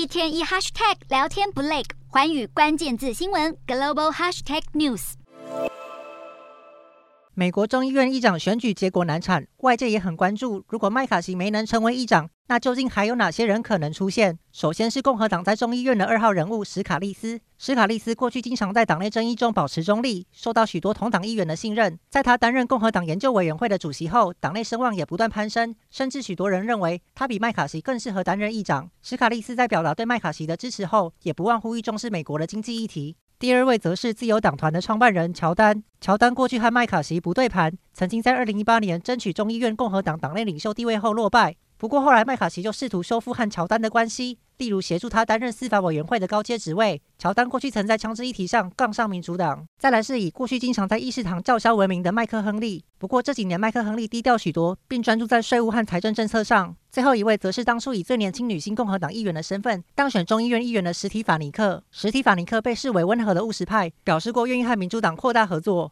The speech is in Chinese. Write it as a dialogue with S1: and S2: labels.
S1: 一天一 hashtag 聊天不累，环宇关键字新闻 global hashtag news。
S2: 美国众议院议长选举结果难产，外界也很关注，如果麦卡锡没能成为议长，那究竟还有哪些人可能出现？首先是共和党在众议院的二号人物史卡利斯。史卡利斯过去经常在党内争议中保持中立，受到许多同党议员的信任。在他担任共和党研究委员会的主席后，党内声望也不断攀升，甚至许多人认为他比麦卡锡更适合担任议长。史卡利斯在表达对麦卡锡的支持后，也不忘呼吁重视美国的经济议题。第二位则是自由党团的创办人乔丹。乔丹过去和麦卡锡不对盘，曾经在二零一八年争取众议院共和党党内领袖地位后落败。不过后来麦卡锡就试图修复和乔丹的关系，例如协助他担任司法委员会的高阶职位。乔丹过去曾在枪支议题上杠上民主党。再来是以过去经常在议事堂叫嚣闻名的麦克亨利。不过这几年麦克亨利低调许多，并专注在税务和财政政策上。最后一位则是当初以最年轻女性共和党议员的身份当选众议院议员的史蒂法尼克。史蒂法尼克被视为温和的务实派，表示过愿意和民主党扩大合作。